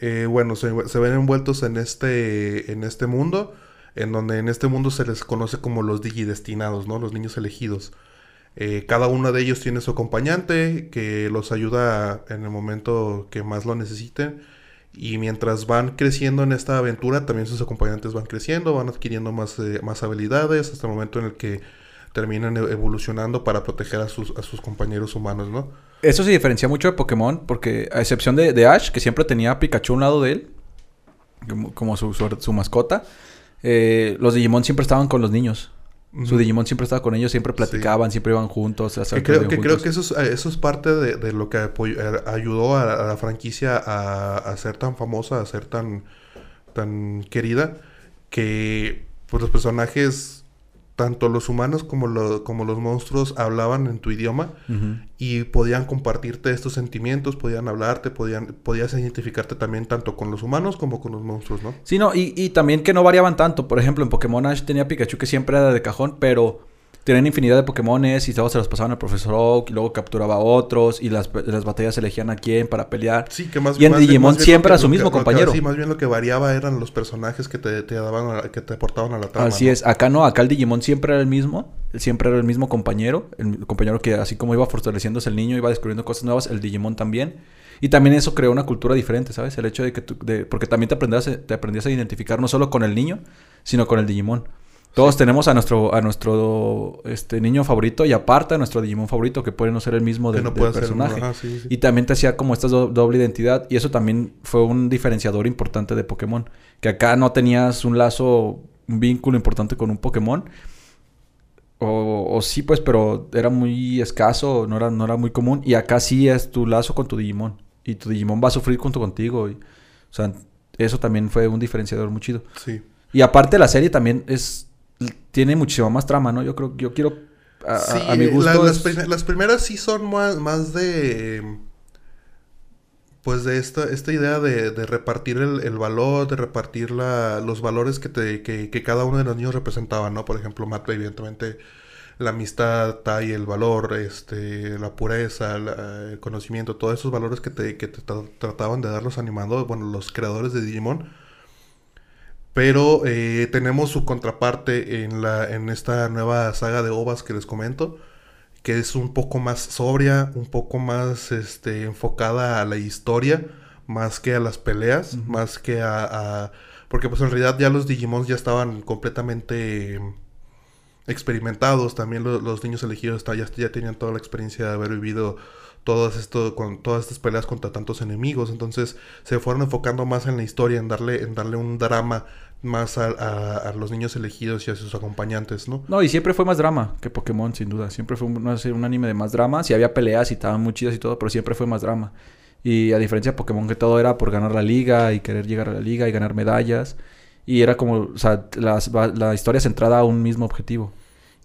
Eh, bueno, se, se, ven envueltos en este, en este mundo en donde en este mundo se les conoce como los digidestinados, ¿no? Los niños elegidos. Eh, cada uno de ellos tiene su acompañante que los ayuda en el momento que más lo necesiten. Y mientras van creciendo en esta aventura, también sus acompañantes van creciendo, van adquiriendo más, eh, más habilidades hasta el momento en el que terminan e-, evolucionando para proteger a sus, a sus compañeros humanos, ¿no? Eso se diferencia mucho de Pokémon, porque a excepción de, Ash, que siempre tenía a Pikachu a un lado de él, como, su, su mascota, eh, los Digimon siempre estaban con los niños. Su Digimon siempre estaba con ellos, siempre platicaban, siempre iban juntos. Que creo, que, creo que eso es, eh, eso es parte de, lo que eh, ayudó a, la franquicia a, ser tan famosa, a ser tan, tan querida, que pues, los personajes tanto los humanos como, como los monstruos hablaban en tu idioma y podían compartirte estos sentimientos, podían hablarte, podían, podías identificarte también tanto con los humanos como con los monstruos, ¿no? Sí, no, y, y también que no variaban tanto. Por ejemplo, en Pokémon Ash tenía Pikachu que siempre era de cajón, pero Tenían infinidad de Pokémones y todos se los pasaban al Profesor Oak y luego capturaba a otros y las, las batallas elegían a quién para pelear. Sí, que más Y en Digimon siempre era su mismo compañero. sí, más bien lo que variaba eran los personajes que te, te daban, que te aportaban a la trama. Así es. Acá no, acá el Digimon siempre era el mismo. Siempre era el mismo compañero. El compañero que así como iba fortaleciéndose el niño, iba descubriendo cosas nuevas, el Digimon también. Y también eso creó una cultura diferente, ¿sabes? El hecho de que tú... De, porque también te aprendías, te aprendías a identificar no solo con el niño, sino con el Digimon. Todos tenemos a nuestro, a nuestro este, niño favorito y aparte a nuestro Digimon favorito que puede no ser el mismo del personaje. Y también te hacía como esta doble identidad y eso también fue un diferenciador importante de Pokémon. Que acá no tenías un lazo, un vínculo importante con un Pokémon. O, sí, pues, pero era muy escaso, no era, no era muy común. Y acá sí es tu lazo con tu Digimon. Y tu Digimon va a sufrir junto contigo. Y, o sea, eso también fue un diferenciador muy chido. Sí. Y aparte la serie también es tiene muchísima más trama, ¿no? Yo creo, yo quiero a, mi gusto. las, primeras sí son más, más de pues de esta, esta idea de, repartir el, valor, de repartir la, los valores que, te, que, cada uno de los niños representaba, ¿no? Por ejemplo, Matt, evidentemente, la amistad, Tai, el valor, este, la pureza, el conocimiento, todos esos valores que te, que te trataban de dar los animados, bueno, los creadores de Digimon Pero eh, tenemos su contraparte en, la, en esta nueva saga de OVAs que les comento, que es un poco más sobria, un poco más este, enfocada a la historia, más que a las peleas, más que a, a, Porque pues en realidad ya los Digimons ya estaban completamente experimentados, también lo- los niños elegidos ya, ya tenían toda la experiencia de haber vivido todas todas estas peleas contra tantos enemigos, entonces se fueron enfocando más en la historia, en darle, en darle un drama más a, los niños elegidos y a sus acompañantes, ¿no? No, y siempre fue más drama que Pokémon, sin duda. Siempre fue un, un anime de más drama. Sí había peleas y estaban muy chidas y todo, pero siempre fue más drama. Y a diferencia de Pokémon, que todo era por ganar la liga y querer llegar a la liga y ganar medallas. Y era como, va- la historia centrada a un mismo objetivo.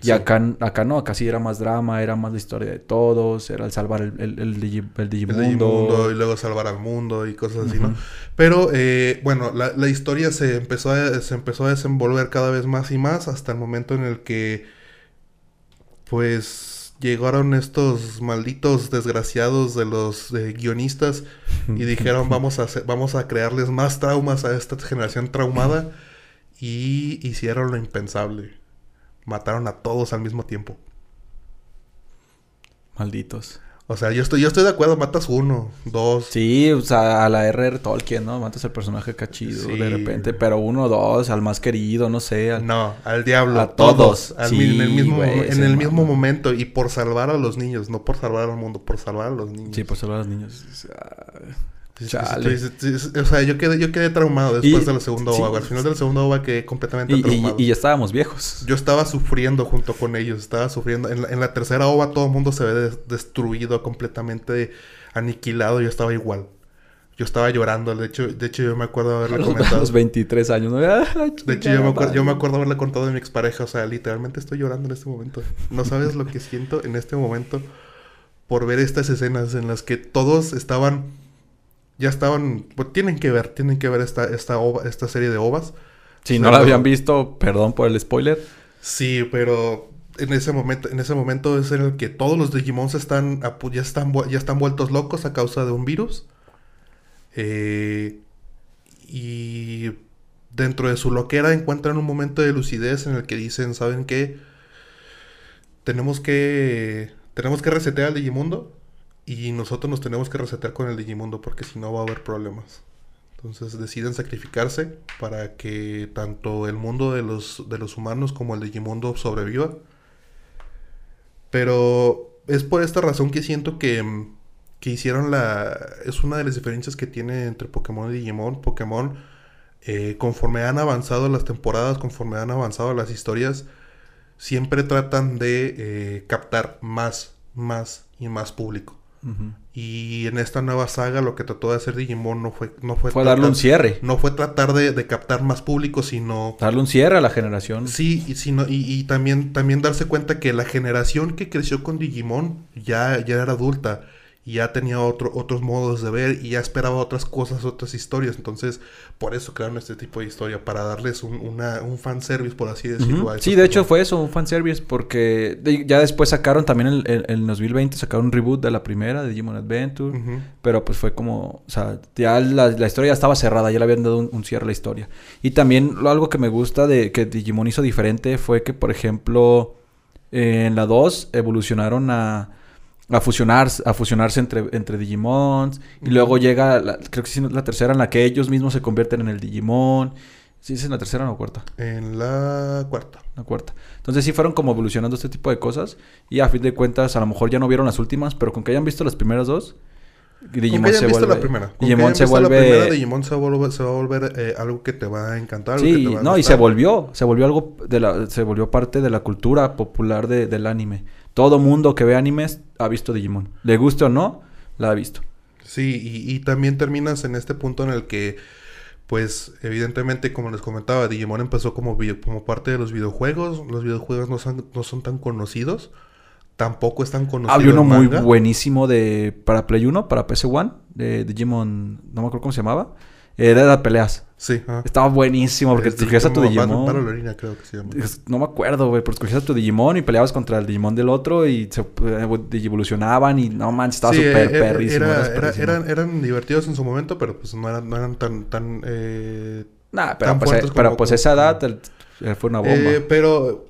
Y Sí. acá, acá no, acá sí era más drama, era más la historia de todos, era el salvar el, el, el, Digi- el Digimundo. Digimundo y luego salvar al mundo y cosas así, ¿no? Pero eh, bueno, la, la historia se empezó, a, se empezó a desenvolver cada vez más y más hasta el momento en el que pues llegaron estos malditos desgraciados de los eh, guionistas y dijeron vamos a hacer- vamos a crearles más traumas a esta generación traumada y hicieron lo impensable. Mataron a todos al mismo tiempo. Malditos. O sea, yo estoy, yo estoy de acuerdo, matas uno, dos, Sí, o sea, a la R.R. Tolkien, ¿no? Matas al personaje cachido Sí. de repente, pero uno o dos, al más querido, no sé. al- No, al diablo. A todos. Al Sí, mi- en el mismo, en el mismo momento. Y por salvar a los niños. No por salvar al mundo, por salvar a los niños. Sí, por salvar a los niños. Sí, chale. O sea, yo quedé, yo quedé traumado después Y- de la segunda sí. ova. Al final de la segunda ova quedé completamente Y, y- traumado. y ya estábamos viejos. Yo estaba sufriendo junto con ellos. Estaba sufriendo. En la, en la tercera ova todo el mundo se ve des- destruido, completamente aniquilado. Yo estaba igual. Yo estaba llorando. De hecho, de hecho yo me acuerdo A haberle los, a comentado. los 23 años, ¿no? Ah, De hecho, yo me, acuerdo, yo me acuerdo haberle contado a mi expareja. O sea, literalmente estoy llorando en este momento. No sabes lo que siento en este momento por ver estas escenas en las que todos estaban. Ya estaban. Pues tienen que ver, tienen que ver esta, esta, ova- esta serie de ovas. Si O no la habían visto, perdón por el spoiler. Sí, pero en ese momento, en ese momento es en el que todos los Digimons están, ya están, ya están vueltos locos a causa de un virus. Eh, y dentro de su loquera encuentran un momento de lucidez en el que dicen, ¿saben qué? Tenemos que, tenemos que resetear al Digimundo y nosotros nos tenemos que resetear con el Digimundo porque si no va a haber problemas. Entonces deciden sacrificarse para que tanto el mundo de los, de los humanos como el Digimundo sobreviva. Pero es por esta razón que siento que, que hicieron la... Es una de las diferencias que tiene entre Pokémon y Digimon. Pokémon, eh, conforme han avanzado las temporadas, conforme han avanzado las historias, siempre tratan de eh, captar más, más y más público. Y en esta nueva saga lo que trató de hacer Digimon no fue... No fue, Fue darle un tratar- cierre. no fue tratar de, de captar más público, sino... Darle un cierre a la generación. Sí, y, sino, y, y también, también darse cuenta que la generación que creció con Digimon ya, ya era adulta y ya tenía otro, otros modos de ver y ya esperaba otras cosas, otras historias. Entonces, por eso crearon este tipo de historia, para darles un, una, un fanservice, por así decirlo. A Sí, de hecho fue eso, un fanservice, porque de- ya después sacaron también en el, el 2020, sacaron un reboot de la primera, de Digimon Adventure, pero pues fue como, o sea, ya la, la historia ya estaba cerrada, ya le habían dado un, un cierre a la historia. Y también lo, algo que me gusta de que Digimon hizo diferente fue que, por ejemplo, eh, en la 2 evolucionaron a, a, fusionar, a fusionarse entre, entre Digimons, y luego llega, la- creo que sí, la tercera en la que ellos mismos se convierten en el Digimon. ¿Sí es en la tercera o la cuarta? En la cuarta. La cuarta. Entonces sí fueron como evolucionando este tipo de cosas. Y a fin de cuentas, a lo mejor ya no vieron las últimas, pero con que hayan visto las primeras dos, Digimon se vuelve. la primera. Digimon se vuelve. la primera, Digimon se, vuelve- se va a volver eh, algo que te va a encantar. algo que Sí, te va a no, y se volvió, se volvió algo de la, se volvió parte de la cultura popular de- del anime. Todo mundo que ve animes ha visto Digimon. Le guste o no, la ha visto. Sí, y, y también terminas en este punto en el que, pues, evidentemente, como les comentaba, Digimon empezó como, video- como parte de los videojuegos. Los videojuegos no son, no son tan conocidos. Tampoco están conocidos. Había uno muy buenísimo de para Play 1, para PS1, de Digimon, no me acuerdo cómo se llamaba. Eh, Era de peleas. Sí. ajá. Estaba buenísimo porque Es escogías a tu Digimon. Battle Arena, creo que se llama. Es- No me acuerdo, güey, pero escogías a tu Digimon y peleabas contra el Digimon del otro y se eh, evolucionaban y no manches, estaba Sí, súper eh, perrísimo. era- era era- perrísimo. eran, eran divertidos en su momento, pero pues no eran, no eran tan, tan, eh, Nah, pero tan pues, fuertes eh, pero como- pues esa edad el- eh, fue una bomba. Eh, pero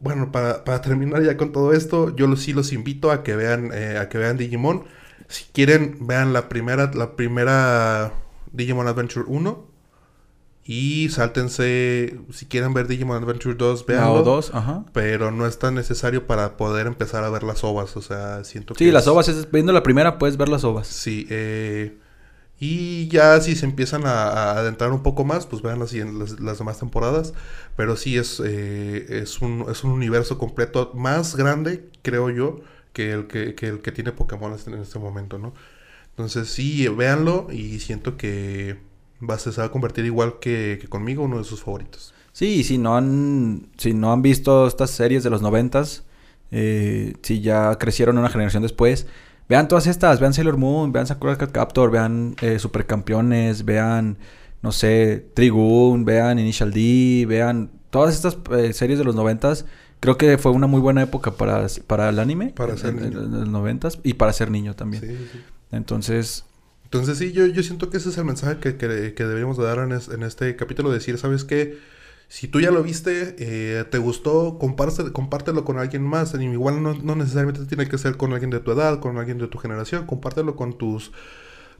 bueno, para, para terminar ya con todo esto, yo los- sí los invito a que vean eh, a que vean Digimon. Si quieren, vean la primera la primera Digimon Adventure 1 y sáltense si quieren ver Digimon Adventure 2, Una veanlo. o dos, ajá. Pero no es tan necesario para poder empezar a ver las ovas, o sea, siento que Sí, las ovas, es, viendo la primera puedes ver las ovas. Sí, eh, y ya si se empiezan a, a adentrar un poco más, pues vean las, las, las demás temporadas. Pero sí es, eh, es, un, es un universo completo más grande, creo yo, que el que, que el que tiene Pokémon en este momento, ¿no? Entonces sí, véanlo y siento que va, a- se va a convertir igual que, que conmigo, uno de sus favoritos. Sí, y si no han, si no han visto estas series de los noventas, eh, si ya crecieron una generación después, vean todas estas, vean Sailor Moon, vean Sakura Captor, vean eh, Supercampeones, vean, no sé, Trigun, vean Initial D, vean todas estas eh, series de los noventas. Creo que fue una muy buena época para, para el anime. Para ser en- en- niño. en los noventas y para ser niño también. Sí, sí. Entonces, Entonces sí, yo, yo siento que ese es el mensaje que, que- deberíamos de dar en, en este capítulo. Decir, ¿sabes qué? Si tú ya lo viste, eh, te gustó, comparte- compártelo con alguien más. Igual no, no necesariamente tiene que ser con alguien de tu edad, con alguien de tu generación. Compártelo con tus,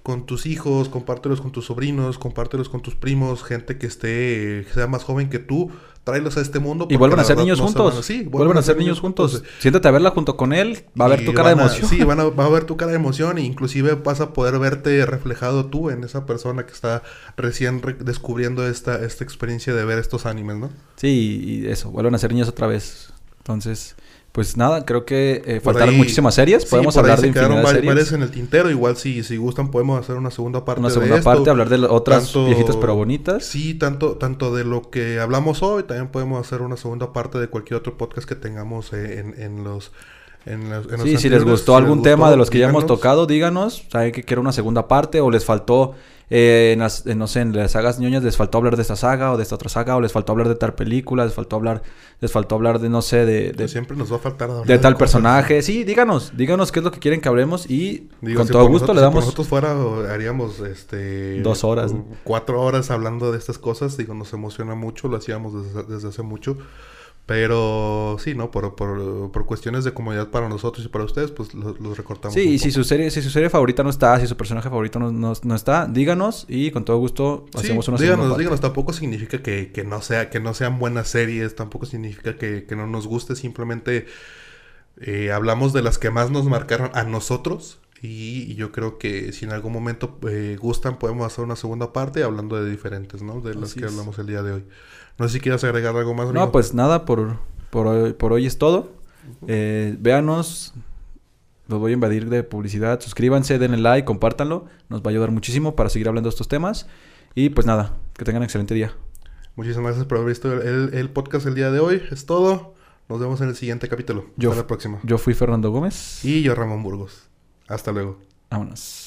con tus hijos, compártelos con tus sobrinos, compártelos con tus primos, gente que esté, que sea más joven que tú. Tráelos a este mundo. y vuelvan a ser niños no juntos. a- sí, vuelvan a ser niños juntos. Siéntate a verla junto con él. Va a ver Y tu cara de a- emoción. sí, van a, va a ver tu cara de emoción e inclusive vas a poder verte reflejado tú en esa persona que está recién re- descubriendo esta, esta experiencia de ver estos animes, ¿no? Sí, y eso, vuelvan a ser niños otra vez. Entonces, pues nada, creo que eh, faltaron ahí- muchísimas series. Podemos hablar de infinidad de series. varias en el tintero. Igual si, si gustan podemos hacer una segunda parte Una de segunda esto. parte, hablar de otras Tanto- viejitas pero bonitas. Sí, tanto, tanto de lo que hablamos hoy, también podemos hacer una segunda parte de cualquier otro podcast que tengamos eh, en, en los... En los, en los Sí, si les gustó Si algún les tema gustó, de los que ya hemos díganos. tocado, díganos. Saben que quiero una segunda parte o les faltó, eh, en las, en, no sé, en las sagas ñoñas les faltó hablar de esta saga o de esta otra saga o les faltó hablar de tal película, les faltó hablar, les faltó hablar de, no sé, de, de, Siempre nos va a faltar hablar de tal cosas. personaje. Sí, díganos, díganos qué es lo que quieren que hablemos y Digo, con si todo gusto nosotros- le si damos... nosotros fuera, haríamos este. Dos horas. Cuatro horas hablando de estas cosas. Digo, nos emociona mucho, lo hacíamos desde, desde hace mucho. Pero sí, ¿no? Por, por, por cuestiones de comodidad para nosotros y para ustedes, pues los los recortamos. Sí, y si su serie, si su serie favorita no está, si su personaje favorito no, no- no está, díganos y con todo gusto Sí, hacemos una segunda díganos, parte. díganos, tampoco significa que, que no sea, que no sean buenas series, tampoco significa que, que no nos guste, simplemente eh, hablamos de las que más nos marcaron a nosotros. Y, y yo creo que si en algún momento eh, gustan, podemos hacer una segunda parte hablando de diferentes, ¿no? De las Así que es. hablamos el día de hoy. No sé si quieras agregar algo más. No, pues nada, por, por, hoy, por hoy es todo. Eh, véanos, los voy a invadir de publicidad. Suscríbanse, denle like, compártanlo. Nos va a ayudar muchísimo para seguir hablando de estos temas. Y pues nada, que tengan un excelente día. Muchísimas gracias por haber visto el, el- el podcast el día de hoy. Es todo. Nos vemos en el siguiente capítulo. Yo- Hasta la próxima. Yo fui Fernando Gómez. Y yo, Ramón Burgos. Hasta luego. Vámonos.